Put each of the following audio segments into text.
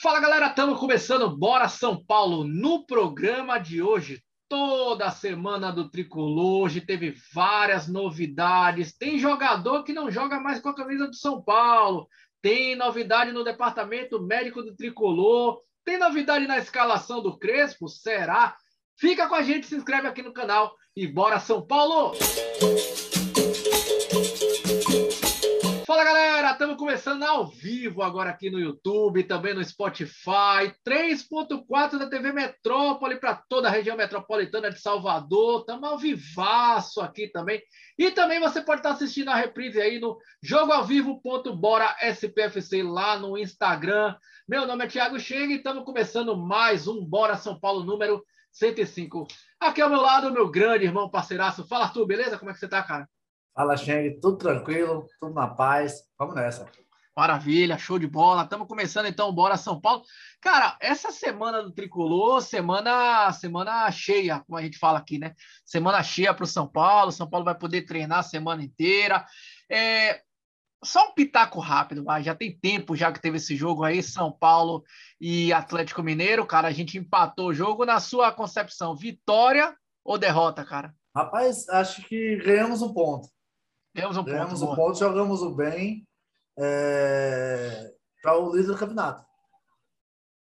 Fala galera, estamos começando Bora São Paulo no programa de hoje. Toda semana do Tricolor, hoje teve várias novidades. Tem jogador que não joga mais com a camisa do São Paulo. Tem novidade no departamento médico do Tricolor. Tem novidade na escalação do Crespo? Será? Fica com a gente, se inscreve aqui no canal e bora São Paulo! Fala estamos começando ao vivo agora aqui no YouTube, também no Spotify, 3.4 da TV Metrópole para toda a região metropolitana de Salvador, estamos ao vivaço aqui também. E também você pode estar assistindo a reprise aí no jogoalvivo.bora SPFC lá no Instagram. Meu nome é Thiago Cheng e estamos começando mais um Bora São Paulo número 105. Aqui ao meu lado, meu grande irmão parceiraço. Fala, Arthur, beleza? Como é que você tá, cara? Fala, Cheng, tudo tranquilo, tudo na paz. Vamos nessa. Maravilha, show de bola. Estamos começando então, bora São Paulo. Cara, essa semana do Tricolor, semana semana cheia, como a gente fala aqui, né? Semana cheia para o São Paulo. São Paulo vai poder treinar a semana inteira. É, só um pitaco rápido, vai. Já tem tempo já que teve esse jogo aí, São Paulo e Atlético Mineiro. Cara, a gente empatou o jogo. Na sua concepção, vitória ou derrota, cara? Rapaz, acho que ganhamos um ponto. Temos um Ganhamos ponto. boa. ponto, jogamos o bem é, para o líder do campeonato.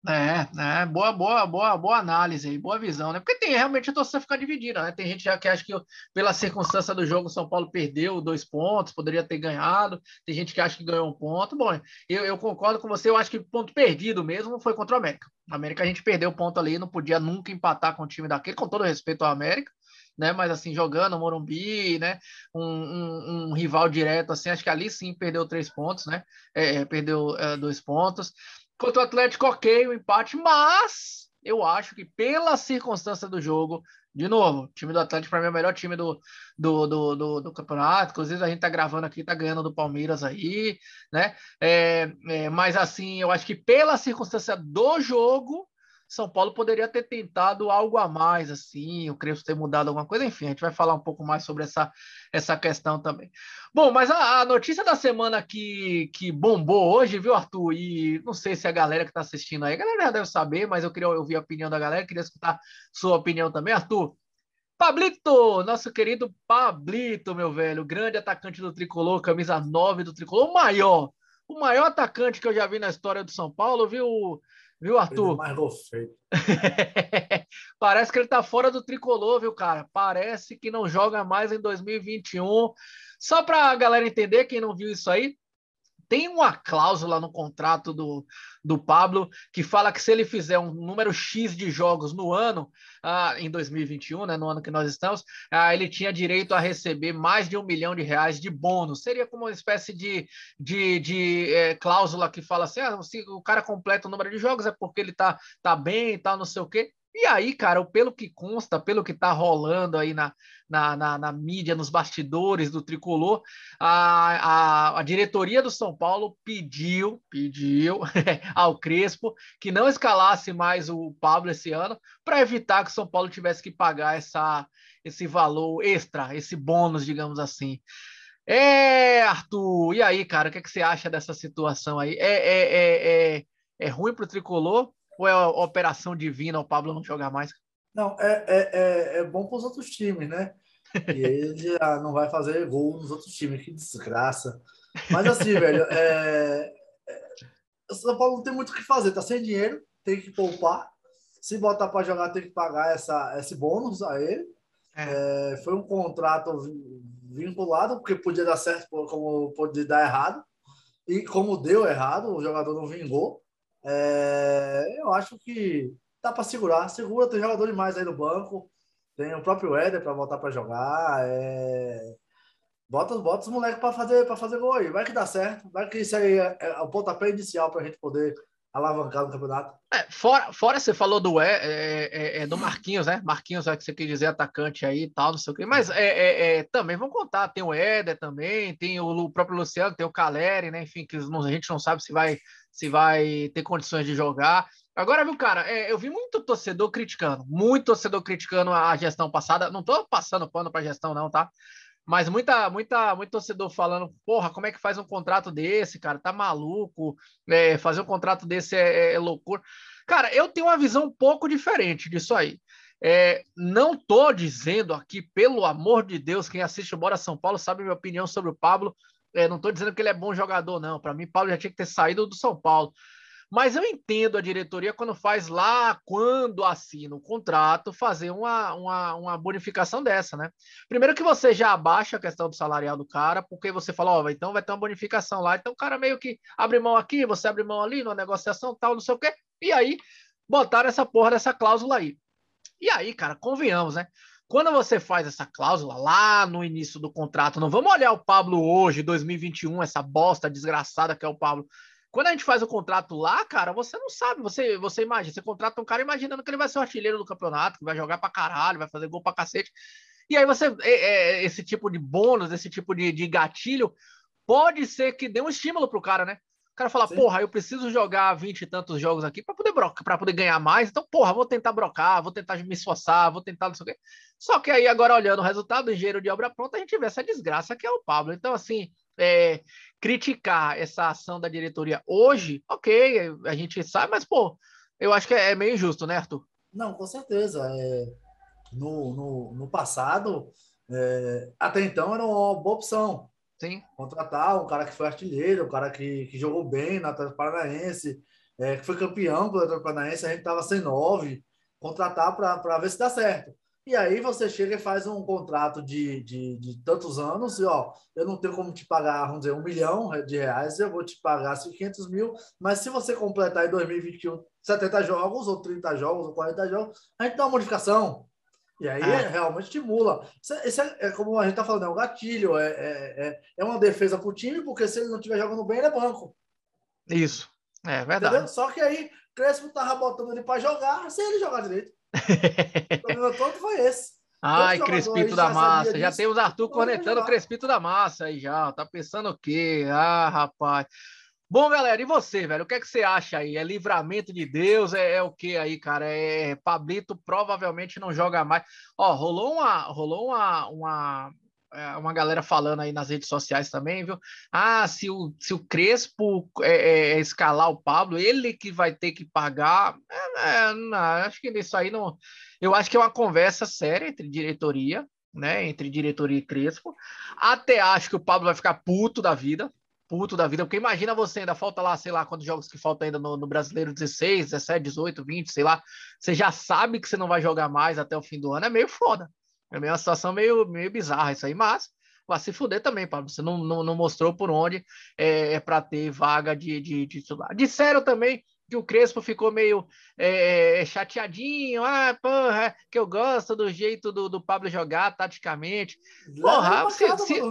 É, né? Boa, boa, boa, boa análise aí, boa visão, né? Porque tem realmente a torcida ficar dividida, né? Tem gente já que acha que pela circunstância do jogo o São Paulo perdeu dois pontos, poderia ter ganhado. Tem gente que acha que ganhou um ponto. Bom, eu, eu concordo com você, eu acho que o ponto perdido mesmo foi contra o América. A América a gente perdeu o ponto ali, não podia nunca empatar com o time daquele, com todo respeito ao América. Né, mas assim, jogando Morumbi, né, um, um, um rival direto, assim, acho que ali sim perdeu três pontos, né, é, perdeu é, dois pontos. Contra o Atlético, ok, o empate, mas eu acho que pela circunstância do jogo, de novo, o time do Atlético para mim é o melhor time do, do, do, do, do campeonato. Inclusive, a gente tá gravando aqui, tá ganhando do Palmeiras aí, né? É, é, mas assim, eu acho que pela circunstância do jogo, São Paulo poderia ter tentado algo a mais, assim, o Crespo ter mudado alguma coisa, enfim, a gente vai falar um pouco mais sobre essa, essa questão também. Bom, mas a, a notícia da semana que, que bombou hoje, viu, Arthur? E não sei se a galera que está assistindo aí, a galera já deve saber, mas eu queria ouvir a opinião da galera, queria escutar sua opinião também, Arthur. Pablito, nosso querido Pablito, meu velho, grande atacante do Tricolor, camisa 9 do Tricolor, o maior, o maior atacante que eu já vi na história do São Paulo, viu, viu Arthur? Mais feito. Parece que ele tá fora do tricolor, viu, cara? Parece que não joga mais em 2021. Só para a galera entender, quem não viu isso aí, tem uma cláusula no contrato do, do Pablo que fala que se ele fizer um número X de jogos no ano, ah, em 2021, né, no ano que nós estamos, ah, ele tinha direito a receber mais de um milhão de reais de bônus. Seria como uma espécie de, de, de é, cláusula que fala assim: ah, se o cara completa o número de jogos é porque ele tá, tá bem e tal, não sei o quê. E aí, cara, pelo que consta, pelo que tá rolando aí na, na, na, na mídia, nos bastidores do tricolor, a, a, a, diretoria do São Paulo pediu, pediu ao Crespo que não escalasse mais o Pablo esse ano para evitar que o São Paulo tivesse que pagar essa, esse valor extra, esse bônus, digamos assim. É, Arthur, e aí, cara, o que, é que você acha dessa situação aí? É, é, é, é, é ruim para o tricolor? Ou é a operação divina o Pablo não jogar mais? Não, é, é, é, é bom para os outros times, né? E ele já não vai fazer gol nos outros times, que desgraça. Mas assim, velho, é, é, o São Paulo não tem muito o que fazer, tá sem dinheiro, tem que poupar. Se botar para jogar, tem que pagar essa, esse bônus a ele. É. foi um contrato vinculado, porque podia dar certo, como podia dar errado. E como deu errado, o jogador não vingou. É, eu acho que dá para segurar. Segura, tem jogador demais aí no banco. Tem o próprio Éder para voltar para jogar. É... Bota, bota os moleques para fazer, fazer gol aí. Vai que dá certo. Vai que isso aí é, é o pontapé inicial para a gente poder alavancar no campeonato. É, fora, fora você falou do, é, é, é, do Marquinhos, né? Marquinhos é que você quer dizer atacante aí e tal, não sei o quê. Mas é, também vamos contar. Tem o Éder também, tem o, o próprio Luciano, tem o Caleri, né? Enfim, que a gente não sabe se vai, se vai ter condições de jogar. Agora, viu, cara, é, eu vi muito torcedor criticando, muito torcedor criticando a gestão passada. Não tô passando pano para gestão, não, tá? Mas muita, muita, muito torcedor falando, porra, como é que faz um contrato desse, cara? Tá maluco? É, fazer um contrato desse é, é, é, loucura. Cara, eu tenho uma visão um pouco diferente disso aí. É, não tô dizendo aqui, pelo amor de Deus, quem assiste o Bora São Paulo sabe minha opinião sobre o Pablo. É, não tô dizendo que ele é bom jogador, não. Para mim, Pablo já tinha que ter saído do São Paulo. Mas eu entendo a diretoria quando faz lá, quando assina o contrato, fazer uma, uma, uma bonificação dessa, né? Primeiro que você já abaixa a questão do salarial do cara, porque você fala, ó, oh, então vai ter uma bonificação lá. Então o cara meio que abre mão aqui, você abre mão ali, numa negociação tal, não sei o quê. E aí botaram essa porra dessa cláusula aí. E aí, cara, convenhamos, né? Quando você faz essa cláusula lá no início do contrato, não vamos olhar o Pablo hoje, 2021, essa bosta desgraçada que é o Pablo. Quando a gente faz o contrato lá, cara, você não sabe, você, você imagina, você contrata um cara imaginando que ele vai ser o artilheiro do campeonato, que vai jogar pra caralho, vai fazer gol pra cacete. E aí você, é, é, esse tipo de bônus, esse tipo de, de gatilho, pode ser que dê um estímulo pro cara, né? O cara fala, Sim. porra, eu preciso jogar 20 e tantos jogos aqui para poder para poder ganhar mais. Então, porra, vou tentar brocar, vou tentar me esforçar, vou tentar não sei o quê. Só que aí, agora, olhando o resultado do engenheiro de obra pronta, a gente vê essa desgraça que é o Pablo. Então, assim, é, criticar essa ação da diretoria hoje, ok, a gente sabe, mas, pô, eu acho que é, meio injusto, né, Arthur? Não, com certeza. É, no, no, no passado, é, até então, era uma boa opção. Sim. Contratar um cara que foi artilheiro, um cara que, que jogou bem na Atlético Paranaense, é, que foi campeão pelo Atlético Paranaense, a gente estava sem nove, contratar para ver se dá certo. E aí você chega e faz um contrato de, de, de, tantos anos e, ó, eu não tenho como te pagar, vamos dizer, um milhão de reais, eu vou te pagar 500 mil, mas se você completar em 2021 70 jogos, ou 30 jogos, ou 40 jogos, a gente dá uma modificação. E aí é. realmente estimula. Isso, é, isso é, é, como a gente está falando, é um gatilho, é, é, é, é uma defesa para o time, porque se ele não estiver jogando bem, ele é banco. Isso, é verdade. Entendeu? Só que aí Crespo tava botando ele para jogar sem ele jogar direito. o problema todo foi esse. Ai, Crespito da Massa. Já temos Arthur cornetando o Crespito da Massa aí já. Tá pensando o quê? Ah, rapaz. Bom, galera, e você, velho? O que é que você acha aí? É livramento de Deus? É, é o que aí, cara? É Pablito provavelmente não joga mais. Ó, rolou uma, rolou uma, uma, é, uma galera falando aí nas redes sociais também, viu? Ah, se o, se o Crespo é, é, é escalar o Pablo, ele que vai ter que pagar. É, não, acho que isso aí não. Eu acho que é uma conversa séria entre diretoria, né? Entre diretoria e Crespo. Até acho que o Pablo vai ficar puto da vida, puto da vida, porque imagina você, ainda falta lá, sei lá, quantos jogos que faltam ainda no, no, Brasileiro 16, 17, 18, 20, sei lá, você já sabe que você não vai jogar mais até o fim do ano, é meio foda. É meio uma situação meio, meio bizarra isso aí, mas vai se fuder também, Pablo. Você não, não, não mostrou por onde é, é para ter vaga de, de, de titular. Disseram também que o Crespo ficou meio é, é chateadinho, ah, porra, que eu gosto do jeito do, do Pablo jogar taticamente. Porra, se, se,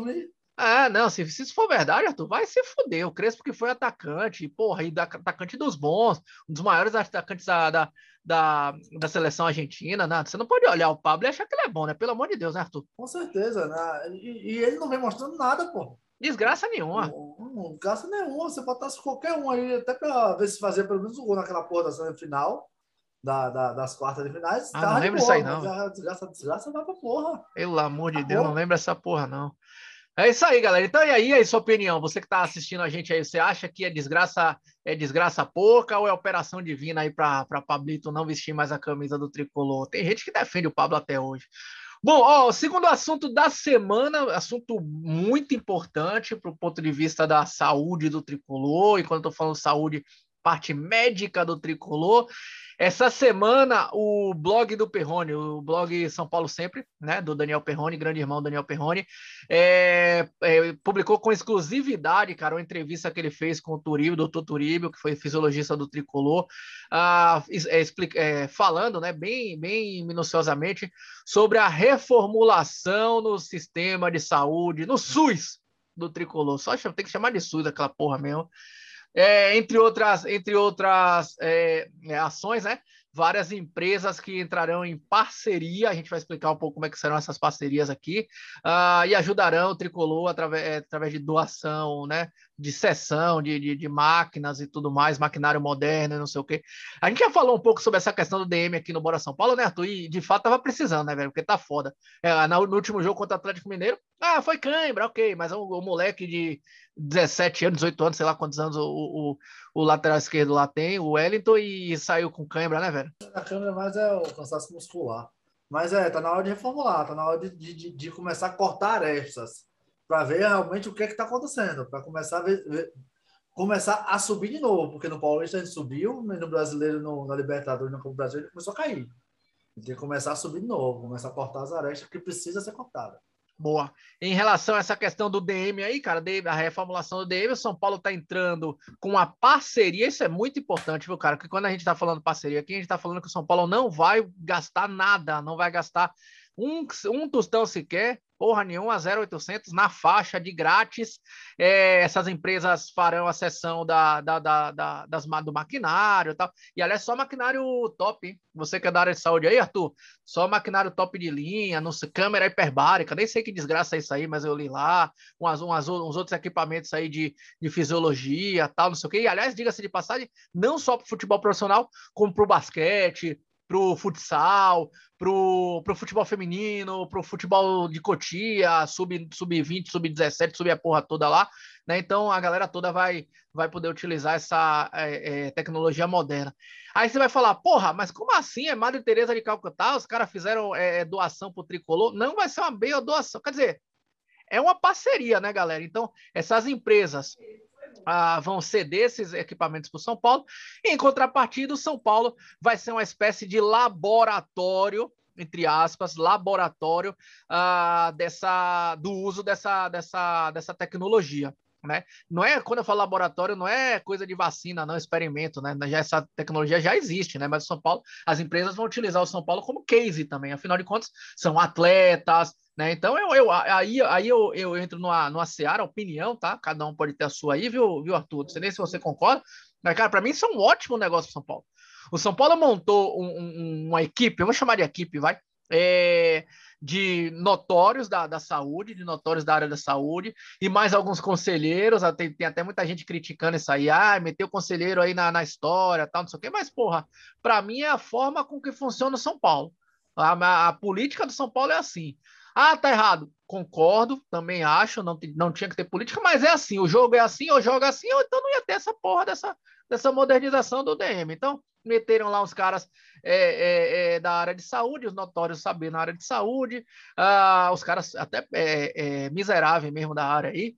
ah, não, se, se isso for verdade, Arthur, vai se fuder. O Crespo que foi atacante, porra, e da, atacante dos bons, um dos maiores atacantes da, da, da, da, seleção argentina, né? Você não pode olhar o Pablo e achar que ele é bom, né? Pelo amor de Deus, né, Arthur? Com certeza, né? E, e ele não vem mostrando nada, pô. Desgraça nenhuma. Não, desgraça nenhuma. Você botasse qualquer um aí, até pra ver se fazer pelo menos um gol naquela porra da semifinal. Da, da, das quartas de finais. Ah, não lembro isso aí, não. Desgraça, desgraça vai pra porra. Pelo amor de tá Deus, porra. não lembro essa porra, não. É isso aí, galera. Então, e aí, aí sua opinião? Você que está assistindo a gente aí, você acha que é desgraça, é desgraça pouca ou é operação divina aí para Pablito não vestir mais a camisa do tricolor? Tem gente que defende o Pablo até hoje. Bom, ó, o segundo assunto da semana, assunto muito importante para o ponto de vista da saúde do tricolor, e quando eu estou falando saúde, parte médica do tricolor, essa semana, o blog do Perrone, o blog São Paulo Sempre, né, do Daniel Perrone, grande irmão Daniel Perrone, é, é, publicou com exclusividade, cara, uma entrevista que ele fez com o Turíbio, doutor Turíbio, que foi fisiologista do Tricolor, ah, é, falando, né, bem, bem minuciosamente, sobre a reformulação no sistema de saúde, no SUS do Tricolor. Só tem que chamar de SUS aquela porra mesmo é, entre outras, entre outras é, é, ações, né? várias empresas que entrarão em parceria. A gente vai explicar um pouco como é que serão essas parcerias aqui uh, e ajudarão o tricolor através, é, através de doação, né? De sessão, de, de, de, máquinas e tudo mais, maquinário moderno, não sei o quê. A gente já falou um pouco sobre essa questão do DM aqui no Bora São Paulo, né, Arthur? E de fato tava precisando, né, velho? Porque tá foda. É, no, no último jogo contra o Atlético Mineiro, ah, foi cãibra, ok, mas o, o moleque de 17 anos, 18 anos, sei lá quantos anos o, o, o, lateral esquerdo lá tem, o Wellington, e saiu com cãibra, né, velho? A câmera mais é o cansaço muscular. Mas é, tá na hora de reformular, tá na hora de, de, de começar a cortar arestas, para ver realmente o que é que tá acontecendo, para começar a ver, ver, começar a subir de novo, porque no Paulista a gente subiu, no Brasileiro, no, na Libertadores, no Copa Brasil, ele começou a cair. Tem que começar a subir de novo, começar a cortar as arestas que precisa ser cortada. Boa. Em relação a essa questão do DM aí, cara, a reformulação do DM, o São Paulo está entrando com uma parceria, isso é muito importante, viu, cara? Porque quando a gente está falando parceria aqui, a gente está falando que o São Paulo não vai gastar nada, não vai gastar um, um tostão sequer porra nenhuma, 0,800 na faixa de grátis. É, essas empresas farão a sessão da, da, da, da, das, do maquinário e tal. E aliás, só maquinário top, hein? Você que é da área de saúde aí, Arthur? Só maquinário top de linha, sei, câmera hiperbárica, nem sei que desgraça é isso aí, mas eu li lá. Umas, umas, uns outros equipamentos aí de, de fisiologia tal, não sei o quê. E aliás, diga-se de passagem, não só para o futebol profissional, como para o basquete, pro futsal, pro, pro futebol feminino, pro futebol de Cotia, sub, sub-20, sub-17, sub a porra toda lá, né? Então a galera toda vai, vai poder utilizar essa é, é, tecnologia moderna. Aí você vai falar, porra, mas como assim? É Madre Teresa de Calcutá, os caras fizeram é, é doação pro tricolor? Não vai ser uma bem doação. Quer dizer, é uma parceria, né, galera? Então, essas empresas ah, vão ceder esses equipamentos para o São Paulo. E, em contrapartida, o São Paulo vai ser uma espécie de laboratório entre aspas, laboratório ah, dessa, do uso dessa, dessa, dessa tecnologia. Né? Não é quando eu falo laboratório, não é coisa de vacina, não experimento, né? Já essa tecnologia já existe, né? Mas o São Paulo, as empresas vão utilizar o São Paulo como case também. Afinal de contas, são atletas, né? Então eu, eu aí, aí eu, eu entro numa, numa seara, opinião, tá? Cada um pode ter a sua aí, viu, viu Arthur? Não sei nem se você concorda, mas cara, para mim isso é um ótimo negócio para São Paulo. O São Paulo montou um, um, uma equipe, eu vou chamar de equipe, vai. É, de notórios da, da saúde, de notórios da área da saúde, e mais alguns conselheiros, tem, tem até muita gente criticando isso aí, ah, meteu conselheiro aí na, na história, tal, não sei o quê, mas, porra, para mim é a forma com que funciona o São Paulo. A, a, política do São Paulo é assim. Ah, tá errado. Concordo, também acho, não, não tinha que ter política, mas é assim, o jogo é assim, ou joga assim, ou então não ia ter essa porra dessa, dessa modernização do DM. Então, meteram lá os caras é, é, é, da área de saúde, os notórios saber na área de saúde, ah, os caras até é, é, miseráveis mesmo da área aí,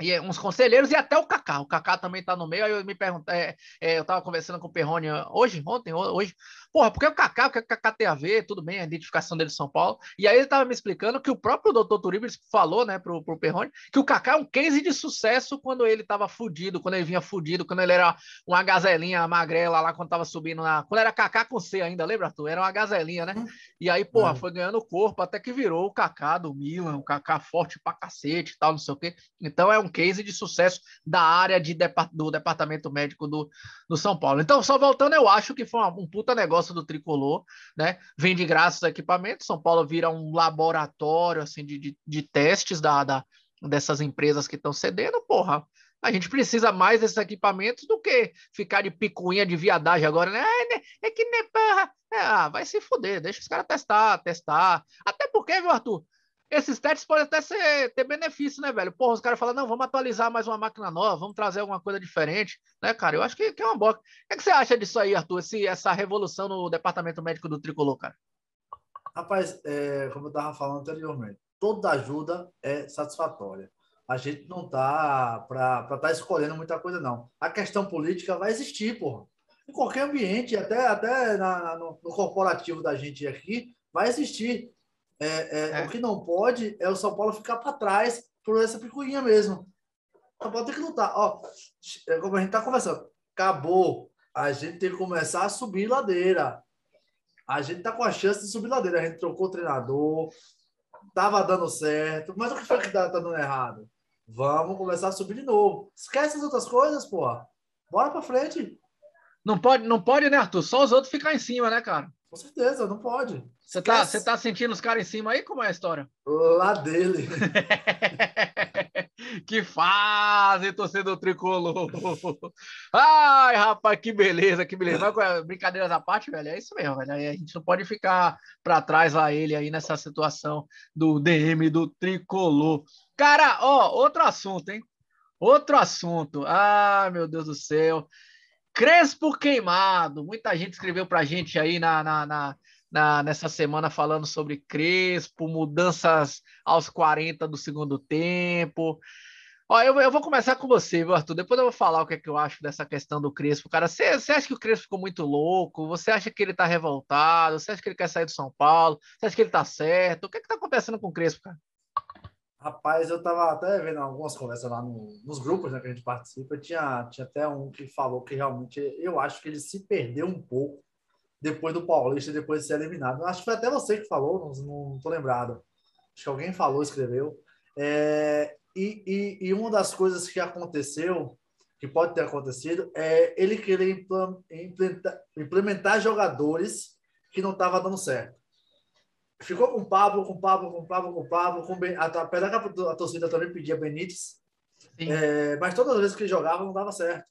e é, uns conselheiros e até o Kaká. O Kaká também está no meio. Aí eu me perguntei, eu estava conversando com o Perrone hoje, ontem, hoje. Porra, porque o Kaká, o que o Kaká tem a ver? Tudo bem, a identificação dele de São Paulo. E aí ele estava me explicando que o próprio doutor Turibes falou, né, pro, pro Perrone, que o Kaká é um case de sucesso quando ele estava fudido, quando ele vinha fudido, quando ele era uma gazelinha magrela lá, quando estava subindo na. Quando era Kaká com C ainda, lembra, Arthur? Era uma gazelinha, né? E aí, porra, é. foi ganhando corpo até que virou o Kaká do Milan, o Kaká forte pra cacete e tal, não sei o quê. Então é um case de sucesso da área de, do departamento médico do, do São Paulo. Então, só voltando, eu acho que foi um puta negócio do tricolor, né? Vem de graça os equipamentos, São Paulo vira um laboratório assim de, de, de testes da, da, dessas empresas que estão cedendo, porra. A gente precisa mais desses equipamentos do que ficar de picuinha de viadagem agora, né? É, é que nem porra. É, ah, vai se fuder, deixa os caras testar, testar. Até porque, viu, Arthur? Esses testes podem até ser, ter benefício, né, velho? Porra, os caras falam, não, vamos atualizar mais uma máquina nova, vamos trazer alguma coisa diferente, né, cara? Eu acho que, que é uma boa. O que, é que, você acha disso aí, Arthur? Esse, essa revolução no departamento médico do Tricolor, cara? Rapaz, é, como eu estava falando anteriormente, toda ajuda é satisfatória. A gente não tá para estar tá escolhendo muita coisa, não. A questão política vai existir, porra. Em qualquer ambiente, até, até na, no, no corporativo da gente aqui, vai existir. É, é, é. O que não pode é o São Paulo ficar para trás por essa picuinha mesmo. O São Paulo tem que lutar. Ó, é como a gente está conversando, acabou. A gente tem que começar a subir ladeira. A gente tá com a chance de subir ladeira. A gente trocou o treinador, tava dando certo, mas o que foi que tá, tá dando errado? Vamos começar a subir de novo. Esquece as outras coisas, pô. Bora para frente. Não pode, não pode, né, Arthur? Só os outros ficar em cima, né, cara? Com certeza, não pode. Você tá, você tá sentindo os caras em cima aí? Como é a história? Lá dele. que fase, torcedor tricolor. Ai, rapaz, que beleza, que beleza. Mas, brincadeiras à parte, velho, é isso mesmo, velho. A gente não pode ficar para trás lá ele aí nessa situação do DM do tricolor. Cara, ó, outro assunto, hein? Outro assunto. Ah, meu Deus do céu. Crespo queimado. Muita gente escreveu pra gente aí na, na, na na, nessa semana falando sobre Crespo, mudanças aos 40 do segundo tempo. Ó, eu, eu vou começar com você, viu, Arthur? Depois eu vou falar o que, é que eu acho dessa questão do Crespo. Cara, você, acha que o Crespo ficou muito louco? Você acha que ele tá revoltado? Você acha que ele quer sair do São Paulo? Você acha que ele tá certo? O que, é que tá acontecendo com o Crespo, cara? Rapaz, eu tava até vendo algumas conversas lá no, nos grupos né, que a gente participa. Tinha, tinha até um que falou que realmente eu acho que ele se perdeu um pouco depois do Paulista, depois de ser eliminado. Acho que foi até você que falou, não, não tô lembrado. Acho que alguém falou, escreveu. É, e, e, e, uma das coisas que aconteceu, que pode ter acontecido, é ele querer implementar, implementar jogadores que não estavam dando certo. Ficou com o Pablo, com o Pablo, com o Pablo, com o Pablo, com ben... apesar que a, torcida também pedia Benítez, é, mas todas as vezes que ele jogava não dava certo.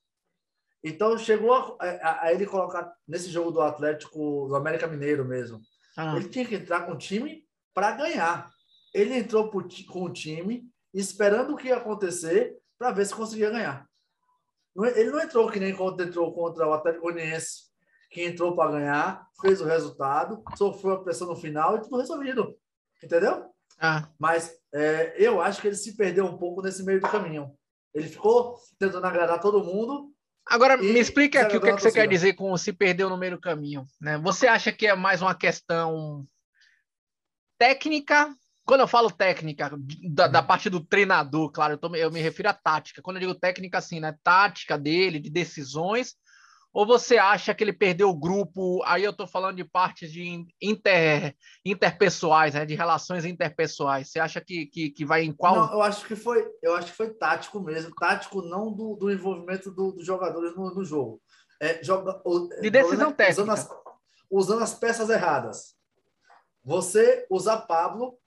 Então chegou a, a, a, ele colocar nesse jogo do Atlético, do América Mineiro mesmo. Ah. Ele tinha que entrar com o time para ganhar. Ele entrou com o time esperando o que ia acontecer para ver se conseguia ganhar. Ele não entrou que nem entrou contra o Atlético Goianiense, que entrou para ganhar, fez o resultado, sofreu a pressão no final e tudo resolvido. Entendeu? Ah. Mas é, eu acho que ele se perdeu um pouco nesse meio do caminho. Ele ficou tentando agradar todo mundo Agora, me explica aqui o que, é que você quer dizer com se perdeu no meio do caminho. Né? Você acha que é mais uma questão técnica? Quando eu falo técnica, da, da parte do treinador, claro, eu, tô, eu, me refiro à tática. Quando eu digo técnica, assim, né? Tática dele, de decisões, ou você acha que ele perdeu o grupo? Aí eu estou falando de partes de inter, interpessoais, né? de relações interpessoais. Você acha que, que, que vai em qual? Não, eu acho que foi, eu acho que foi tático mesmo. Tático não do, do envolvimento do, dos jogadores no, no jogo. É, joga, de decisão técnica. Usando as, usando as peças erradas. Você usar Pablo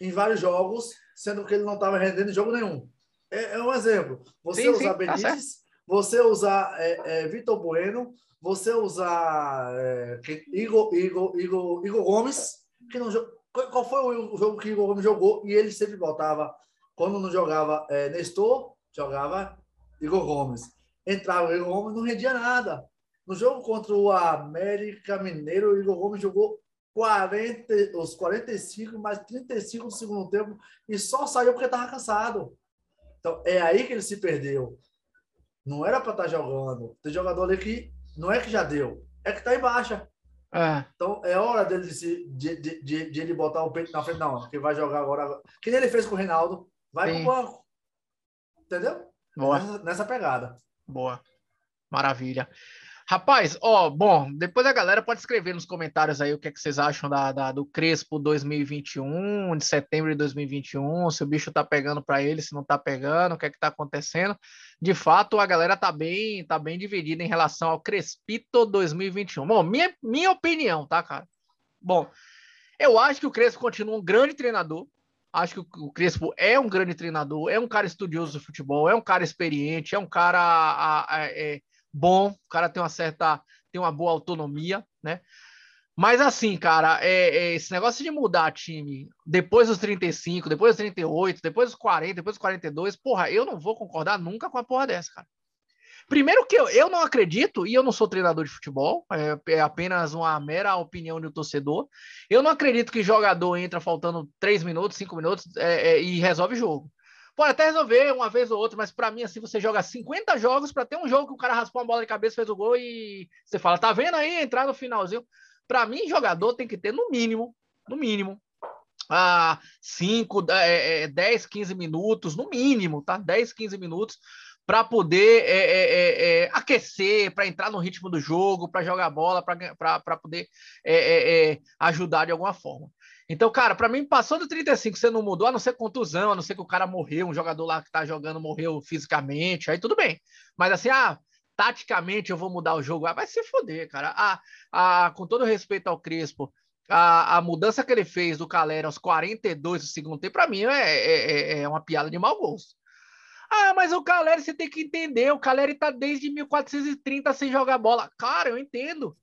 em vários jogos, sendo que ele não estava rendendo em jogo nenhum. É, é um exemplo. Você sim, usar sim, tá Benítez você usar é, é, Vitor Bueno, você usar é, Igor, Igor, Igor, Igor Gomes, que não qual foi o jogo que Igor Gomes jogou e ele sempre voltava quando não jogava é, Nestor, jogava Igor Gomes. Entrava o Igor Gomes, não rendia nada. No jogo contra o América Mineiro, o Igor Gomes jogou 40, os 45 mais 35 do segundo tempo e só saiu porque estava cansado. Então, é aí que ele se perdeu. Não era para estar tá jogando. Tem jogador ali que não é que já deu, é que está em baixa. É. Então é hora dele de, de, de, de, ele botar o peito na frente, não, que vai jogar agora. Que nem ele fez com o Reinaldo. Vai Sim. pro banco. Entendeu? Boa. Nessa, nessa pegada. Boa. Maravilha. Rapaz, ó, bom, depois a galera pode escrever nos comentários aí o que, é que vocês acham da, da, do Crespo 2021, de setembro de 2021, se o bicho tá pegando para ele, se não tá pegando, o que é que tá acontecendo. De fato, a galera tá bem, tá bem dividida em relação ao Crespito 2021. Bom, minha, minha opinião, tá, cara? Bom, eu acho que o Crespo continua um grande treinador, Acho que o Crespo é um grande treinador, é um cara estudioso do futebol, é um cara experiente, é um cara a, a, é, bom, o cara tem uma certa, tem uma boa autonomia, né? Mas assim, cara, é, é, esse negócio de mudar time depois dos 35, depois dos 38, depois dos 40, depois dos 42, porra, eu não vou concordar nunca com a porra dessa, cara. Primeiro que eu, eu não acredito, e eu não sou treinador de futebol, é, é apenas uma mera opinião do torcedor. Eu não acredito que jogador entra faltando 3 minutos, 5 minutos é, é, e resolve o jogo. Pode até resolver uma vez ou outra, mas para mim, assim, você joga 50 jogos para ter um jogo que o cara raspou uma bola de cabeça, fez o gol e você fala, tá vendo aí entrar no finalzinho? Para mim, jogador tem que ter no mínimo, no mínimo, ah, 5, é, 10, 15 minutos, no mínimo, tá? 10, 15 minutos para poder é, é, é, é aquecer, para entrar no ritmo do jogo, para jogar bola, para poder é, é, ajudar de alguma forma. Então, cara, para mim, passou do 35, você não mudou, a não ser contusão, a não ser que o cara morreu, um jogador lá que tá jogando morreu fisicamente, aí tudo bem. Mas assim, ah, taticamente eu vou mudar o jogo. Ah, vai se foder, cara. Ah, ah, com todo respeito ao Crespo, a, a mudança que ele fez do Caleri aos 42 do segundo tempo, para mim, é, é, é uma piada de mau gosto. Ah, mas o Caleri você tem que entender, o Caleri tá desde 1430 sem jogar bola. Cara, eu entendo.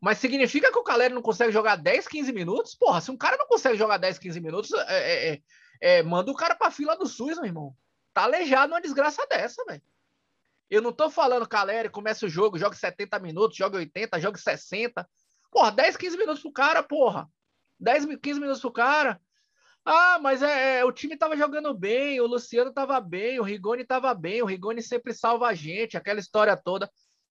Mas significa que o Caleri não consegue jogar 10, 15 minutos? Porra, se um cara não consegue jogar 10, 15 minutos, é, é, é, é manda o cara pra fila do SUS, meu irmão. Tá aleijado numa desgraça dessa, velho. Eu não tô falando, Caleri, começa o jogo, joga 70 minutos, joga 80, joga 60. Porra, 10, 15 minutos pro cara, porra. 10, 15 minutos pro cara. Ah, mas é, é, o time tava jogando bem, o Luciano tava bem, o Rigoni tava bem, o Rigoni sempre salva a gente, aquela história toda.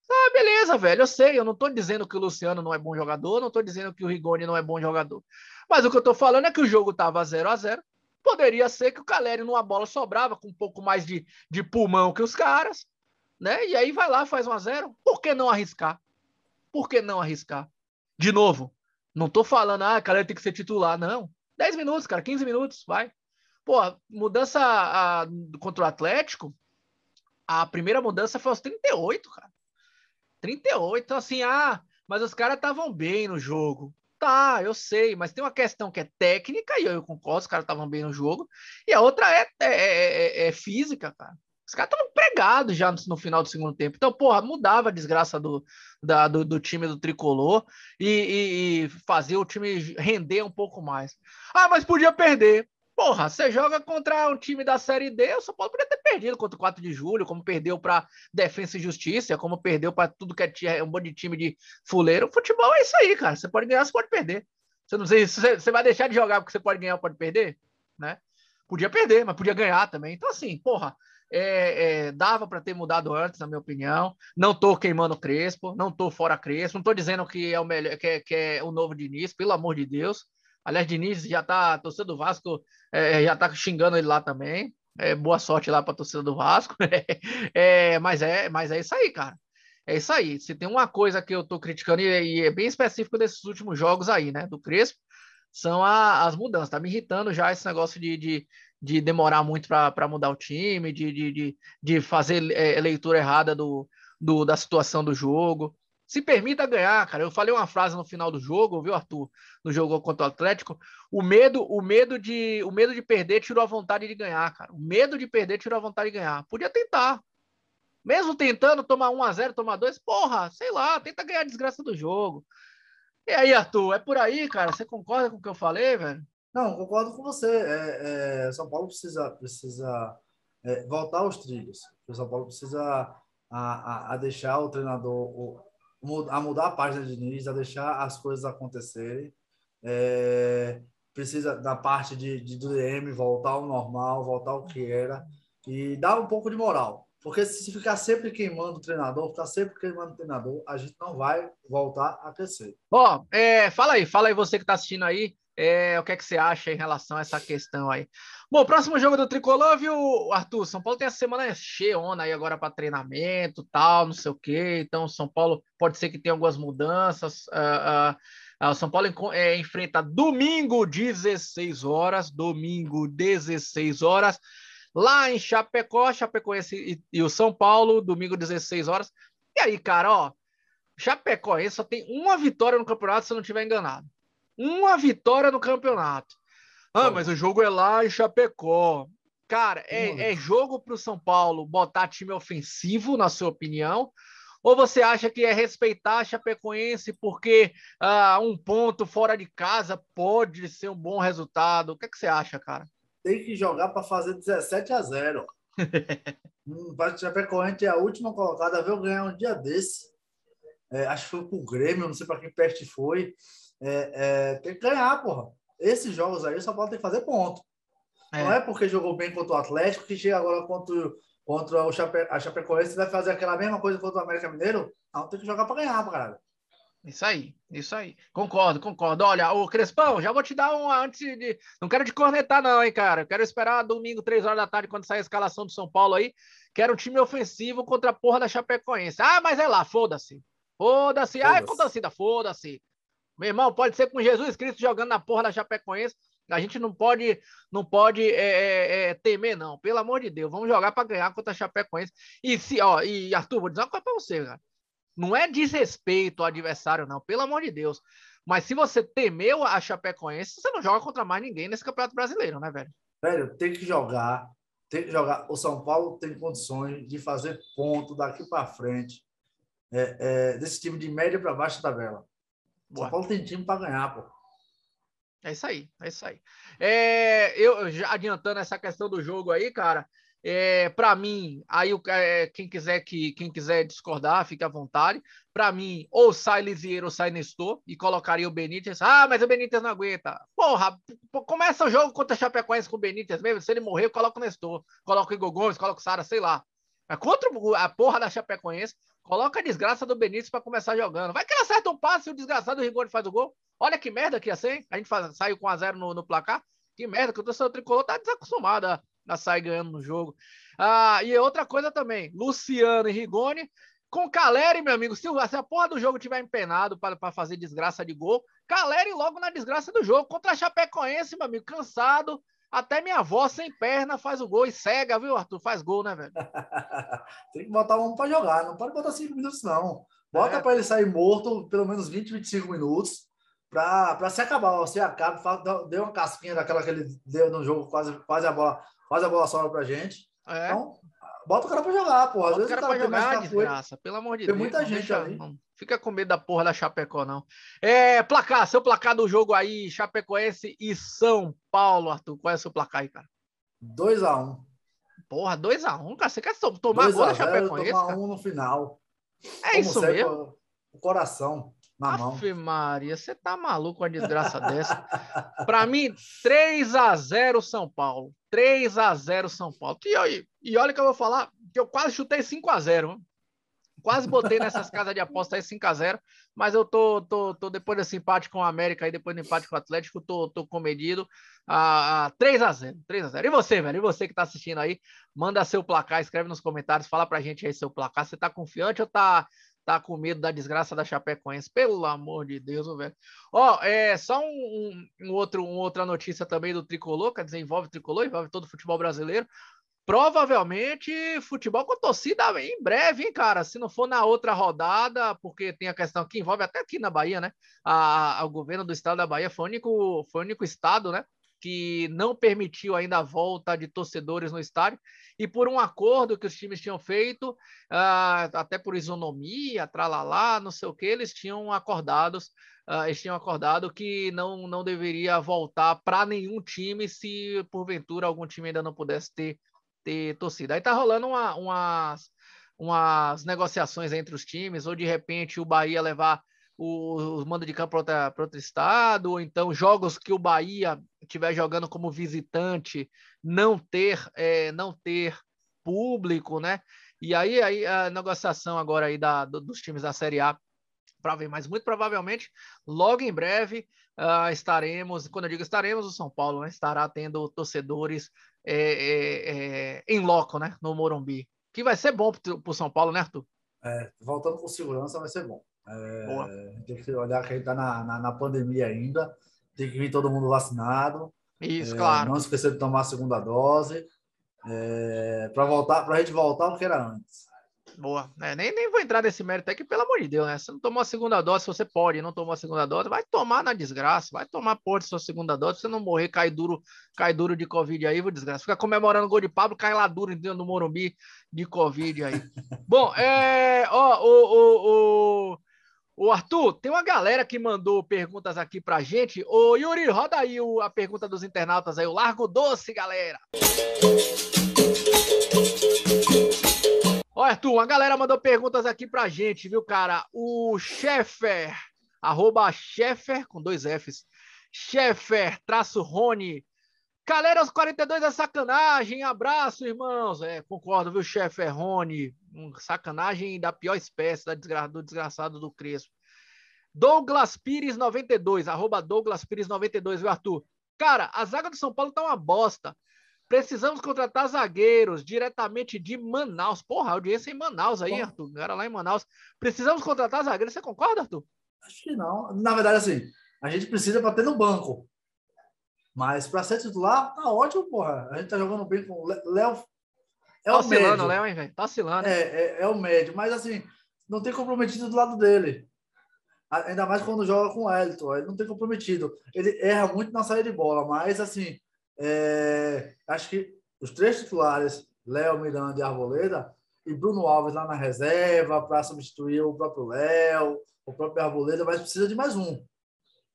Ah, beleza, velho, eu sei, eu não tô dizendo que o Luciano não é bom jogador, não tô dizendo que o Rigoni não é bom jogador. Mas o que eu tô falando é que o jogo tava 0 a 0 Poderia ser que o Caleri numa bola sobrava com um pouco mais de, de pulmão que os caras, né? E aí vai lá, faz 1 a 0 Por que não arriscar? Por que não arriscar? De novo, não tô falando, ah, cara, tem que ser titular, não. 10 minutos, cara, 15 minutos, vai. Pô, mudança a, contra o Atlético, a primeira mudança foi aos 38, cara. 38, então assim, ah, mas os caras estavam bem no jogo. Tá, eu sei, mas tem uma questão que é técnica, e eu concordo, os caras estavam bem no jogo, e a outra é, é, é, é física, cara. Os caras estavam pregados já no, final do segundo tempo. Então, porra, mudava a desgraça do, da, do, do, time do tricolor e, e, e fazia o time render um pouco mais. Ah, mas podia perder. Porra, você joga contra um time da Série D, São Paulo poderia ter perdido contra o 4 de julho, como perdeu para Defesa e Justiça, como perdeu para tudo que é um monte de time de fuleiro. Futebol é isso aí, cara. Você pode ganhar, você pode perder. Você não sei se você vai deixar de jogar porque você pode ganhar ou pode perder, né? Podia perder, mas podia ganhar também. Então, assim, porra, é, é, dava para ter mudado antes, na minha opinião. Não estou queimando Crespo, não estou fora Crespo, não estou dizendo que é o melhor, que é, que é, o novo Diniz, pelo amor de Deus. Aliás, Diniz já está, torcida do Vasco é, já está xingando ele lá também. É, boa sorte lá para torcida do Vasco. É, mas é, mas é isso aí, cara. É isso aí. Se tem uma coisa que eu estou criticando e, e, é bem específico desses últimos jogos aí, né, do Crespo, são a, as mudanças. Tá me irritando já esse negócio de, de de demorar muito para mudar o time, de, de, de, de fazer é, leitura errada do, do, da situação do jogo. Se permita ganhar, cara. Eu falei uma frase no final do jogo, viu, Arthur? No jogo contra o Atlético. O medo, o medo de, o medo de perder tirou a vontade de ganhar, cara. O medo de perder tirou a vontade de ganhar. Podia tentar. Mesmo tentando tomar 1 a 0, tomar 2, porra, sei lá, tenta ganhar a desgraça do jogo. E aí, Arthur, é por aí, cara? Você concorda com o que eu falei, velho? Não, concordo com você. É, é, São Paulo precisa, precisa é, voltar aos trilhos. O São Paulo precisa a, a, a deixar o treinador a mudar a página de Diniz, a deixar as coisas acontecerem. É, precisa da parte de, de do DM voltar ao normal, voltar ao que era e dar um pouco de moral. Porque se ficar sempre queimando o treinador, ficar sempre queimando o treinador, a gente não vai voltar a crescer. Ó, é, fala aí, fala aí você que está assistindo aí. É, o que é que você acha em relação a essa questão aí? Bom, próximo jogo do Tricolor, viu, Arthur? São Paulo tem a semana cheia aí agora para treinamento, tal, não sei o quê. Então, São Paulo pode ser que tenha algumas mudanças. Uh, uh, São Paulo é, enfrenta domingo, 16 horas. Domingo, 16 horas. Lá em Chapecó, Chapecoense e, e o São Paulo, domingo, 16 horas. E aí, cara, ó, Chapecoense só tem uma vitória no campeonato, se eu não estiver enganado uma vitória no campeonato. Ah, mas o jogo é lá em Chapecó. Cara, é, é jogo para o São Paulo botar time ofensivo, na sua opinião? Ou você acha que é respeitar a Chapecoense porque ah, um ponto fora de casa pode ser um bom resultado? O que, é que você acha, cara? Tem que jogar para fazer 17 a 0. o Chapecoense é a última colocada, veio ganhar um dia desse. É, acho que foi pro Grêmio, não sei para que peste foi é, é, tem que ganhar, porra. Esses jogos aí São Paulo tem que fazer ponto. É. Não é porque jogou bem contra o Atlético que chega agora contra, contra o Chape, a Chapecoense vai fazer aquela mesma coisa contra o América Mineiro. Não, tem que jogar para ganhar, caralho. Isso aí, isso aí. Concordo, concordo. Olha, o Crespão, já vou te dar um antes de. Não quero te cornetar, não, hein, cara. quero esperar domingo, três horas da tarde, quando sair a escalação do São Paulo aí. Quero um time ofensivo contra a porra da Chapecoense. Ah, mas é lá, foda-se. Foda-se. Foda ah, é com torcida, foda-se. Meu irmão, pode ser com Jesus Cristo jogando na porra da Chapecoense. A gente não pode, não pode é, é, é temer, não. Pelo amor de Deus, vamos jogar para ganhar contra a Chapecoense. E se, ó, e Arthur, vou dizer uma coisa para você, cara. Não é desrespeito ao adversário, não. Pelo amor de Deus. Mas se você temeu a Chapecoense, você não joga contra mais ninguém nesse Campeonato Brasileiro, né, velho? Velho, tem que jogar. Tem que jogar. O São Paulo tem condições de fazer ponto daqui para frente. É, é, desse time de média para baixo da tabela. O São Paulo tem time para ganhar, pô. É isso aí, é isso aí. É, eu já adiantando essa questão do jogo aí, cara. É, para mim, aí é, quem quiser que quem quiser discordar, fique à vontade. Para mim, ou sai Lisieiro ou sai Nestor e colocaria o Benítez. Ah, mas o Benítez não aguenta. Porra, começa o jogo contra o Chapecoense com o Benítez mesmo. Se ele morrer, eu coloco o Nestor, coloco o Igor Gomes, coloco o Sara, sei lá. Mas contra a porra da Chapecoense, coloca a desgraça do Benítez para começar jogando. Vai que ele acerta um passe e o desgraçado do Rigoni faz o gol. Olha que merda que ia ser. A gente faz, saiu com a zero no, no placar. Que merda que o torcedor tricolor tá desacostumado a, a sair ganhando no jogo. Ah, e outra coisa também, Luciano e Rigoni, com Caleri, meu amigo, se, se a porra do jogo tiver empenado para fazer desgraça de gol, Caleri logo na desgraça do jogo, contra a Chapecoense, meu amigo, cansado, até minha avó sem perna faz o gol e cega, viu, Arthur? Faz gol, né, velho? Tem que botar um para jogar, não pode botar cinco minutos, não. Bota é. para ele sair morto pelo menos 20, 25 minutos para se acabar. Você acaba, deu uma casquinha daquela que ele deu no jogo, quase, quase a bola Faz a bola sobra pra gente. É. Então, bota o cara pra jogar, porra. Às bota vezes o cara pra jogar, desgraça. Pelo amor de tem Deus. Tem muita gente deixa, ali. Não. Fica com medo da porra da Chapecó, não. É, placar, seu placar do jogo aí, Chapecoense e São Paulo, Arthur. Qual é o seu placar aí, cara? 2x1. Um. Porra, 2x1, um, cara. Você quer tomar agora a Chapecoense? Tomar um no final. É Como isso mesmo? O coração na Aff, mão. Maria, você tá maluco com a desgraça dessa? Para mim, 3 a 0 São Paulo. 3 a 0 São Paulo. E, e olha que eu vou falar que eu quase chutei 5 a 0 Quase botei nessas casas de aposta aí 5 a 0 mas eu tô, tô, tô depois desse empate com o América e depois do empate com o Atlético, tô, tô comedido. a 3 a 0 3 a 0 E você, velho? E você que tá assistindo aí, manda seu placar, escreve nos comentários, fala pra gente aí seu placar. Você tá confiante ou tá tá com medo da desgraça da Chapecoense, pelo amor de Deus, velho. Ó, é só um, um, outro, uma outra notícia também do Tricolor, quer dizer, envolve o Tricolor, envolve todo o futebol brasileiro. Provavelmente futebol com torcida em breve, hein, cara? Se não for na outra rodada, porque tem a questão que envolve até aqui na Bahia, né? A, a, o governo do estado da Bahia foi o único, foi o único estado, né? Que não permitiu ainda a volta de torcedores no estádio, e por um acordo que os times tinham feito, uh, até por isonomia, tralalá, não sei o que, eles tinham acordados, uh, eles tinham acordado que não, não deveria voltar para nenhum time se porventura algum time ainda não pudesse ter, ter torcida. Aí tá rolando uma, umas negociações entre os times, ou de repente o Bahia levar o, mando de campo para outro estado, ou então jogos que o Bahia estiver jogando como visitante não ter é, não ter público, né? E aí, aí a negociação agora aí da, do, dos times da Série A para ver, mas muito provavelmente logo em breve uh, estaremos, quando eu digo estaremos, o São Paulo né, estará tendo torcedores é, é, é, em loco, né, no Morumbi, que vai ser bom para o São Paulo, né, Arthur? É, voltando com segurança vai ser bom. É, tem que olhar que a gente está na, na, na, pandemia ainda, tem que vir todo mundo vacinado. Isso, é, claro. Não esquecer de tomar a segunda dose. É, para voltar, para a gente voltar o que era antes. Boa. É, nem, nem vou entrar nesse mérito aqui, pelo amor de Deus, né? Você não tomou a segunda dose, se você pode, não tomou a segunda dose, vai tomar na desgraça, vai tomar por sua segunda dose, se você não morrer, cai duro, cai duro de Covid aí, vou desgraça. Fica comemorando o gol de Pablo, cai lá duro dentro do Morumbi de Covid aí. Bom, é, ó, o, o, o Ô, Arthur, tem uma galera que mandou perguntas aqui pra gente. Ô, Yuri, roda aí a pergunta dos internautas aí. O Largo Doce, galera. Ó, Arthur, uma galera mandou perguntas aqui pra gente, viu, cara? O Sheffer, arroba Sheffer, com dois Fs. Sheffer, traço Rony. Galera, os 42 é sacanagem. Abraço, irmãos. É, concordo, viu, chefe Rony? Um sacanagem da pior espécie, da desgra... do desgraçado do Crespo. Douglas Pires 92, arroba Douglas Pires 92, viu, Arthur? Cara, a zaga do São Paulo tá uma bosta. Precisamos contratar zagueiros diretamente de Manaus. Porra, audiência em Manaus aí, Bom. Arthur. Era lá em Manaus. Precisamos contratar zagueiros. Você concorda, Arthur? Acho que não. Na verdade, assim, a gente precisa para ter no banco. Mas para ser titular, tá ótimo, porra. A gente tá jogando bem com o Léo. É tá o oscilando, Léo, hein, velho? Tá oscilando. É, é, é, o médio. Mas assim, não tem comprometido do lado dele. Ainda mais quando joga com o Elton. Ele não tem comprometido. Ele erra muito na saída de bola, mas assim, é... acho que os três titulares, Léo, Miranda e Arboleda, e Bruno Alves lá na reserva para substituir o próprio Léo, o próprio Arboleda, mas precisa de mais um.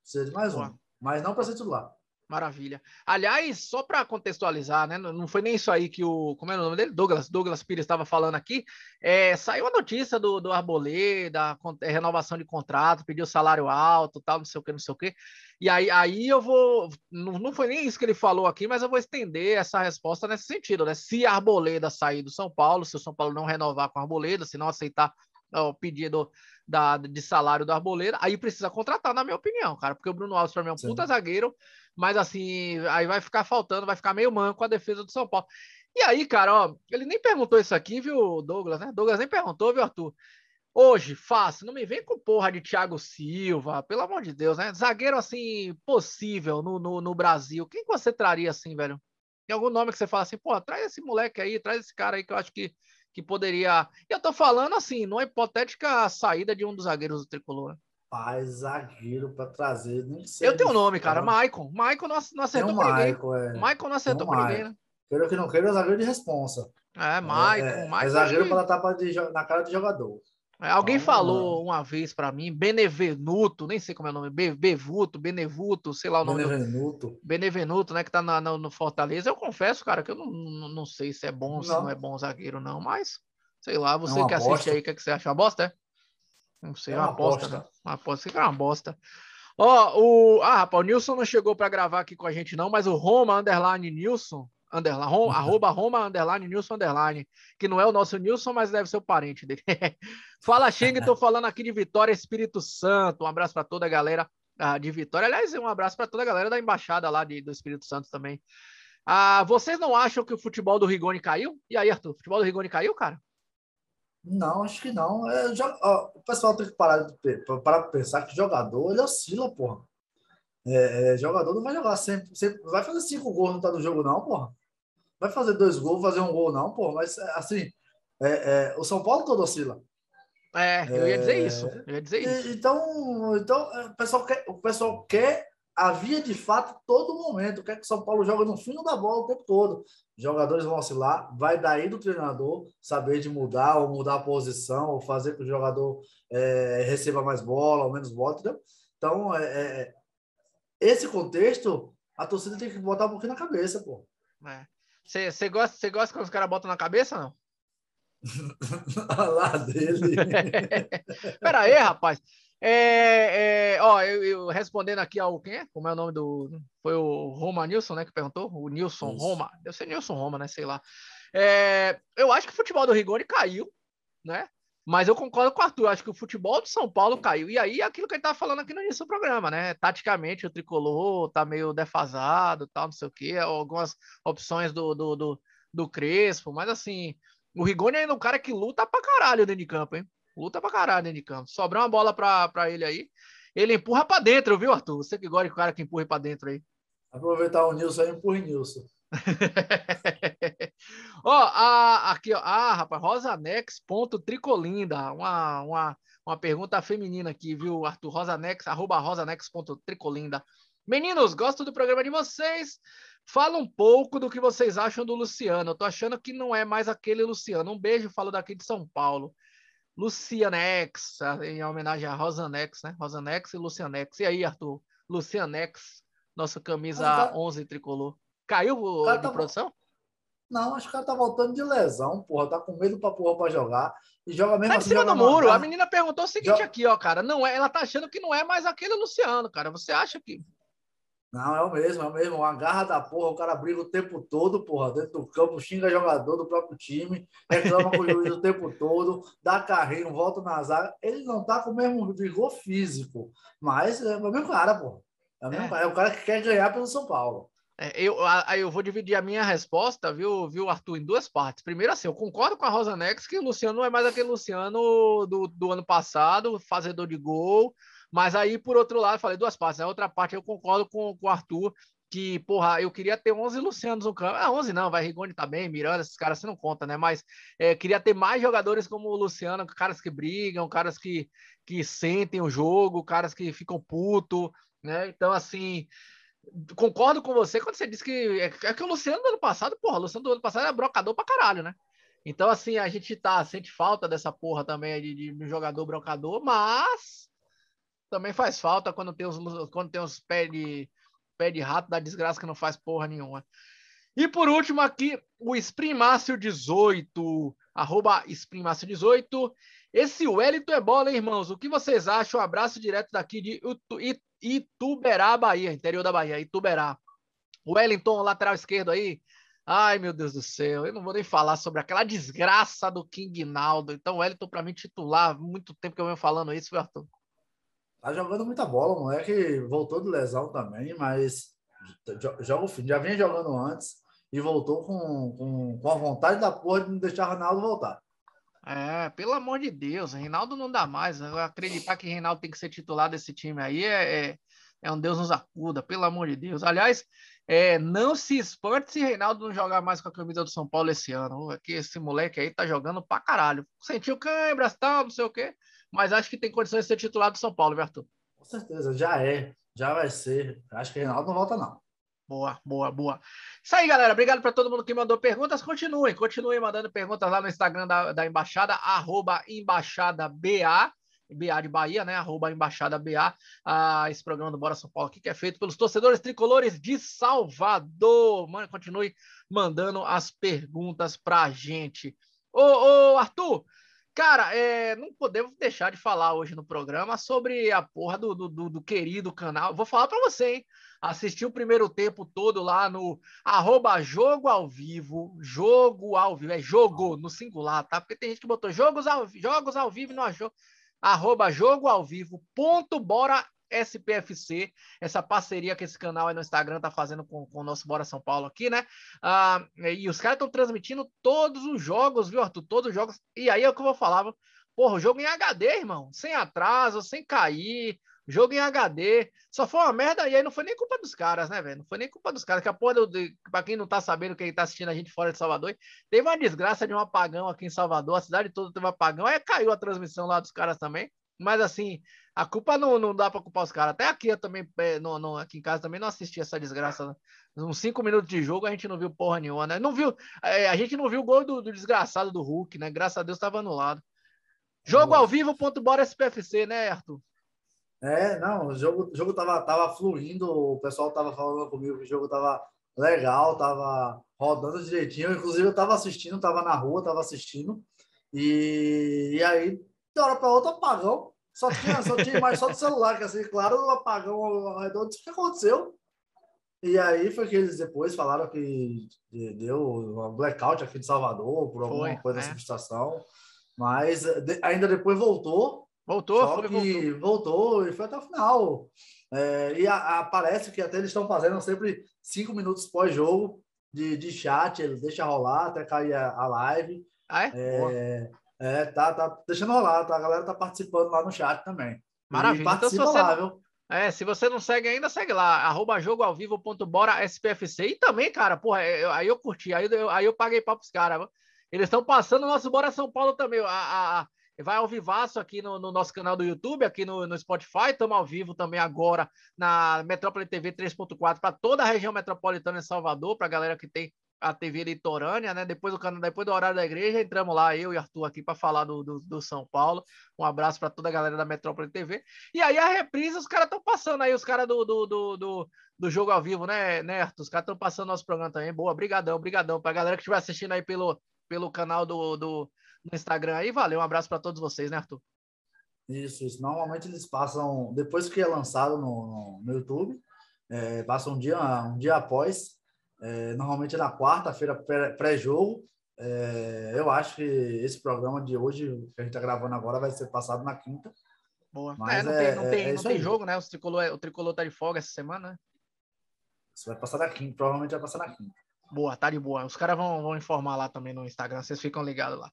Precisa de mais um. Mas não para ser titular. Maravilha. Aliás, só para contextualizar, né? Não foi nem isso aí que o. Como é o nome dele? Douglas, Douglas Pires estava falando aqui. É, saiu a notícia do, do Arboleda, é, renovação de contrato, pediu salário alto, tal, não sei o que, não sei o que. E aí, aí eu vou. Não, não foi nem isso que ele falou aqui, mas eu vou estender essa resposta nesse sentido, né? Se Arboleda sair do São Paulo, se o São Paulo não renovar com Arboleda, se não aceitar o pedido da, de salário do Arboleda, aí precisa contratar, na minha opinião, cara, porque o Bruno Alves para mim é um Sim. puta zagueiro, mas assim, aí vai ficar faltando, vai ficar meio manco a defesa do São Paulo. E aí, cara, ó, ele nem perguntou isso aqui, viu, Douglas, né? Douglas nem perguntou, viu, Arthur? Hoje, fácil, não me vem com porra de Thiago Silva, pelo amor de Deus, né? Zagueiro assim, possível no, no, no Brasil. Quem que você traria assim, velho? Tem algum nome que você fala assim, pô, traz esse moleque aí, traz esse cara aí que eu acho que, que poderia. Eu tô falando assim, numa hipotética saída de um dos zagueiros do tricolor. Pai, zagueiro para trazer. Não sei eu tenho o nome, cara. Maicon. Maicon não, não acertou com ninguém. É. Maicon não acertou com ninguém, né? Quero que não queira, é zagueiro de responsa. É, Maicon. É, é, é zagueiro para dar tapa de, na cara de jogador. É, alguém então, falou uma vez para mim, Benevenuto, nem sei como é o nome, Be Bevuto, Benevuto, sei lá o nome. Benevenuto. Do... Benevenuto, né, que tá na, na, no Fortaleza. Eu confesso, cara, que eu não, não, não sei se é bom, não. se não é bom zagueiro, não, mas sei lá, você é que assiste aí, o que, é que você acha? Uma bosta, é? Não sei, é uma, uma aposta. aposta. Né? Uma aposta que é uma bosta. Ó, o. Ah, rapaz, o Nilson não chegou para gravar aqui com a gente, não, mas o Roma Underline Nilson, underline, Roma, uhum. arroba Roma Underline Nilson Underline, que não é o nosso Nilson, mas deve ser o parente dele. Fala, Xing, tô falando aqui de Vitória Espírito Santo. Um abraço para toda a galera ah, de Vitória. Aliás, um abraço para toda a galera da embaixada lá de, do Espírito Santo também. Ah, vocês não acham que o futebol do Rigoni caiu? E aí, Arthur, o futebol do Rigoni caiu, cara? Não, acho que não. É, já, ó, o pessoal tem que parar para pensar que jogador ele oscila, porra. É, é, jogador não vai jogar sempre, sempre. Vai fazer cinco gols, não tá no jogo, não, porra. Vai fazer dois gols, fazer um gol, não, porra. Mas assim, é, é o São Paulo todo oscila. É, eu ia dizer isso. Eu ia dizer isso. Então, então o, pessoal quer, o pessoal quer havia de fato todo momento. Quer que o São Paulo joga no fim da bola o tempo todo. Jogadores vão oscilar, vai daí do treinador saber de mudar ou mudar a posição ou fazer que o jogador é, receba mais bola ou menos bola, entendeu? Então, é, é, esse contexto, a torcida tem que botar um pouquinho na cabeça, pô. Você é. gosta, gosta quando os caras botam na cabeça, não? Lá dele. Pera aí, rapaz. É, é, ó, eu, eu, respondendo aqui ao quem é? Como é o nome do. Foi o Roma Nilson, né? Que perguntou? O Nilson Isso. Roma. Deve ser Nilson Roma, né? Sei lá. É, eu acho que o futebol do Rigoni caiu, né? Mas eu concordo com o Arthur. Acho que o futebol do São Paulo caiu. E aí, aquilo que ele tava falando aqui no início do programa, né? Taticamente, o tricolor tá meio defasado, tal, não sei o quê. Algumas opções do, do, do, do Crespo. Mas assim, o Rigoni é ainda um cara que luta pra caralho dentro de campo, hein? Luta pra caralho dentro de campo. Sobra uma bola pra, pra ele aí. Ele empurra pra dentro, viu, Arthur? Você que gosta de cara que empurra pra dentro aí. Aproveitar o Nilson aí, empurra o Nilson. ó, a, aqui, ó. Ah, rapaz, rosanex.tricolinda. Uma, uma, uma pergunta feminina aqui, viu, Arthur? Rosanex, arroba rosanex.tricolinda. Meninos, gosto do programa de vocês. Fala um pouco do que vocês acham do Luciano. Eu tô achando que não é mais aquele Luciano. Um beijo, falo daqui de São Paulo. Lucianex, em homenagem a Rosanex, né? Rosanex e Lucianex. E aí, Arthur? Lucianex, nossa camisa tá... 11 tricolor. Caiu o de tá... produção? Não, acho que ela tá voltando de lesão, porra. Tá com medo pra porra pra jogar. E joga mesmo tá assim. cima do muro. A menina perguntou o seguinte joga... aqui, ó, cara. Não é, ela tá achando que não é mais aquele Luciano, cara. Você acha que. Não, é o mesmo, é o mesmo. Uma garra da porra, o cara briga o tempo todo, porra, dentro do campo, xinga jogador do próprio time, reclama com o juiz o tempo todo, dá carrinho, volta na zaga. Ele não tá com o mesmo vigor físico, mas é o mesmo cara, porra. É o, mesmo é. Cara, é o cara que quer ganhar pelo São Paulo. É, eu, aí eu vou dividir a minha resposta, viu, viu, Arthur, em duas partes. Primeiro, assim, eu concordo com a Rosa Nex que o Luciano não é mais aquele Luciano do, do ano passado, fazedor de gol, mas aí, por outro lado, falei duas partes. A outra parte eu concordo com, com o Arthur, que, porra, eu queria ter 11 Lucianos no campo. Ah, 11 não, vai, Rigoni tá bem, Miranda, esses caras você não conta, né? Mas é, queria ter mais jogadores como o Luciano, caras que brigam, caras que, que sentem o jogo, caras que ficam puto, né? Então, assim, concordo com você quando você disse que é, é que o Luciano do ano passado, porra, o Luciano do ano passado era brocador pra caralho, né? Então, assim, a gente tá, sente falta dessa porra também de, de, de jogador brocador, mas também faz falta quando tem os, quando tem os pés de pé de rato da desgraça que não faz porra nenhuma. E por último aqui, o Sprimácio 18, arroba Sprimácio 18. Esse Wellington é bola, hein, irmãos? O que vocês acham? Um abraço direto daqui de Ituberá, Bahia, interior da Bahia, Ituberá. Wellington, lateral esquerdo aí. Ai, meu Deus do céu, eu não vou nem falar sobre aquela desgraça do King Naldo. Então, Wellington, para mim, titular, muito tempo que eu venho falando isso, Arthur. Tá jogando muita bola, moleque voltou de lesão também, mas joga o fim. Já vinha jogando antes e voltou com, com, com a vontade da porra de não deixar o Reinaldo voltar. É, pelo amor de Deus, Reinaldo não dá mais. Eu acreditar que Reinaldo tem que ser titular desse time aí é, é, é um Deus nos acuda, pelo amor de Deus. Aliás, é, não se espante se Reinaldo não jogar mais com a camisa do São Paulo esse ano. Que esse moleque aí tá jogando pra caralho. Sentiu câimbras, tal, não sei o quê mas acho que tem condições de ser titular do São Paulo, Berto. Com certeza, já é, já vai ser. Acho que o Reinaldo não volta, não. Boa, boa, boa. Isso aí, galera. Obrigado para todo mundo que mandou perguntas. Continuem, continuem mandando perguntas lá no Instagram da, da Embaixada, arroba Embaixada BA. BA de Bahia, né? Arroba Embaixada BA. Ah, esse programa do Bora São Paulo aqui, que é feito pelos torcedores tricolores de Salvador. Mano, continue mandando as perguntas pra gente. Ô, ô, Arthur, Cara, é, não podemos deixar de falar hoje no programa sobre a porra do, do, do querido canal. Vou falar para você, hein? Assisti o primeiro tempo todo lá no arroba jogo ao vivo, jogo ao vivo, é jogo no singular, tá? Porque tem gente que botou jogos ao, jogos ao vivo no arroba jogo ao vivo, ponto, bora SPFC, essa parceria que esse canal aí no Instagram tá fazendo com, com o nosso Bora São Paulo aqui, né? Ah, e os caras estão transmitindo todos os jogos, viu, Arthur? Todos os jogos. E aí é o que eu vou falar, porra, o jogo em HD, irmão, sem atraso, sem cair, jogo em HD. Só foi uma merda e aí não foi nem culpa dos caras, né, velho? Não foi nem culpa dos caras. Que a porra, do, pra quem não tá sabendo, quem tá assistindo a gente fora de Salvador, teve uma desgraça de um apagão aqui em Salvador, a cidade toda teve um apagão, aí caiu a transmissão lá dos caras também. Mas assim, a culpa não, não dá para culpar os caras. Até aqui eu também, é, no, no, aqui em casa também não assisti essa desgraça. Né? Uns cinco minutos de jogo a gente não viu porra nenhuma, né? Não viu, é, a gente não viu o gol do, do, desgraçado do Hulk, né? Graças a Deus estava anulado. Jogo ao vivo, ponto bora SPFC, né, Arthur? É, não, o jogo, o jogo tava, tava fluindo, o pessoal tava falando comigo que o jogo tava legal, tava rodando direitinho. Inclusive, eu tava assistindo, tava na rua, tava assistindo. E, e aí, de hora para outra, apagão. Só tinha, só tinha mais só do celular, que assim, claro, o apagão ao redor, o que aconteceu? E aí foi que eles depois falaram que deu um blackout aqui de Salvador por alguma foi, coisa é. dessa situação. Mas de, ainda depois voltou. Voltou, só foi, que voltou. voltou. e foi até o final. É, e a, a, parece que até eles estão fazendo sempre cinco minutos pós-jogo de, de chat, eles deixam rolar até cair a, a live. Ah, é? é é, tá, tá deixando rolar, tá? A galera tá participando lá no chat também. Maravilha. Então, se você, lá, não, é, se você não segue ainda, segue lá, arroba jogo ao vivo ponto bora SPFC. E também, cara, porra, eu, aí eu curti, aí eu, aí eu paguei papo pros caras. Eles estão passando o nosso Bora São Paulo também. A, a, a, vai ao vivaço aqui no, no, nosso canal do YouTube, aqui no, no Spotify. Estamos ao vivo também agora na Metrópole TV 3.4 para toda a região metropolitana de Salvador, para a galera que tem a TV litorânea, né? Depois do, depois do horário da igreja, entramos lá, eu e Arthur aqui para falar do, do, do, São Paulo. Um abraço para toda a galera da Metrópole TV. E aí a reprise, os caras estão passando aí, os caras do, do, do, do, do, jogo ao vivo, né, né Arthur? Os caras estão passando nosso programa também. Boa, brigadão, brigadão. Para a galera que estiver assistindo aí pelo, pelo canal do, do, Instagram aí, valeu. Um abraço para todos vocês, né, Arthur? Isso, isso. Normalmente eles passam, depois que é lançado no, no, no YouTube, é, passam um dia, um dia após é, normalmente é na quarta-feira pré-jogo. É, eu acho que esse programa de hoje, que a gente está gravando agora, vai ser passado na quinta. Boa. Mas é, não tem, não é, tem, é não tem jogo, né? O tricolor, o tricolor tá de folga essa semana, né? Isso vai passar na quinta, provavelmente vai passar na quinta. Boa, tá de boa. Os caras vão, vão informar lá também no Instagram, vocês ficam ligados lá.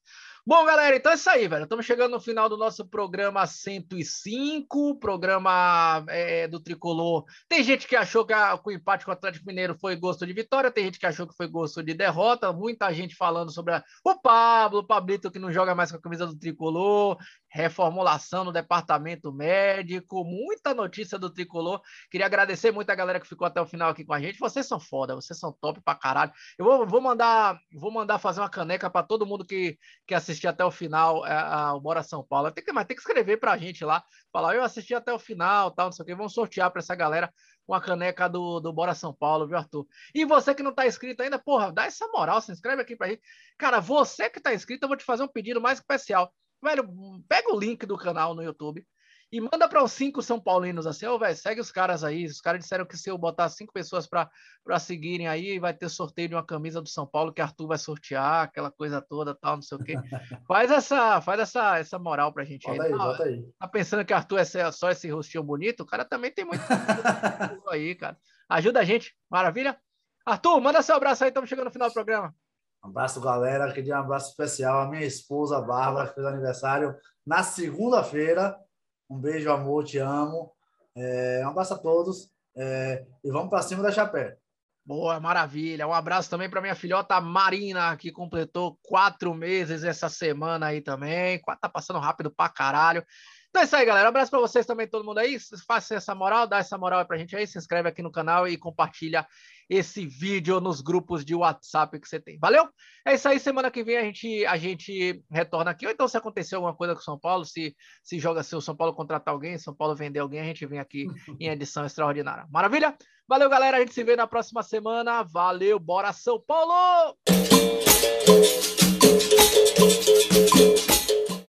Bom, galera, então é isso aí, velho. Estamos chegando no final do nosso programa 105, programa é, do Tricolor. Tem gente que achou que, a, que, o empate com o Atlético Mineiro foi gosto de vitória, tem gente que achou que foi gosto de derrota, muita gente falando sobre a, o Pablo, o Pablito que não joga mais com a camisa do Tricolor, reformulação no departamento médico, muita notícia do Tricolor. Queria agradecer muito a galera que ficou até o final aqui com a gente. Vocês são foda, vocês são top pra caralho. Eu vou, vou mandar, vou mandar fazer uma caneca para todo mundo que, que assistiu assistir até o final é, a, o Bora São Paulo. Tem que, mas tem que escrever pra gente lá, falar, eu assisti até o final, tal, não sei o que. Vamos sortear para essa galera uma caneca do, do Bora São Paulo, viu, Arthur? E você que não tá inscrito ainda, porra, dá essa moral, se inscreve aqui pra gente. Cara, você que tá inscrito, eu vou te fazer um pedido mais especial. Velho, pega o link do canal no YouTube e manda para os cinco São Paulinos assim, ô, oh, velho, segue os caras aí. Os caras disseram que se eu botar cinco pessoas para seguirem aí, vai ter sorteio de uma camisa do São Paulo que Arthur vai sortear, aquela coisa toda, tal, não sei o quê. faz essa, faz essa, essa moral pra gente bota aí. aí bota aí. Tá pensando que Arthur é só esse rostinho bonito? O cara também tem muito aí, cara. Ajuda a gente, maravilha? Arthur, manda seu abraço aí, estamos chegando no final do programa. Um abraço, galera. Queria um abraço especial à minha esposa, Bárbara, que fez aniversário na segunda-feira. Um beijo, amor, te amo. É, um abraço a todos. É, e vamos para cima da chapéu. Boa, maravilha. Um abraço também para minha filhota Marina, que completou quatro meses essa semana aí também. Tá passando rápido pra caralho. Então é isso aí, galera. Um abraço para vocês também, todo mundo aí. Faça essa moral, dá essa moral pra gente aí, se inscreve aqui no canal e compartilha esse vídeo nos grupos de WhatsApp que você tem. Valeu? É isso aí. Semana que vem a gente, a gente retorna aqui. Ou então, se acontecer alguma coisa com o São Paulo, se, se joga se o São Paulo contratar alguém, São Paulo vender alguém, a gente vem aqui em edição extraordinária. Maravilha? Valeu, galera. A gente se vê na próxima semana. Valeu, bora São Paulo!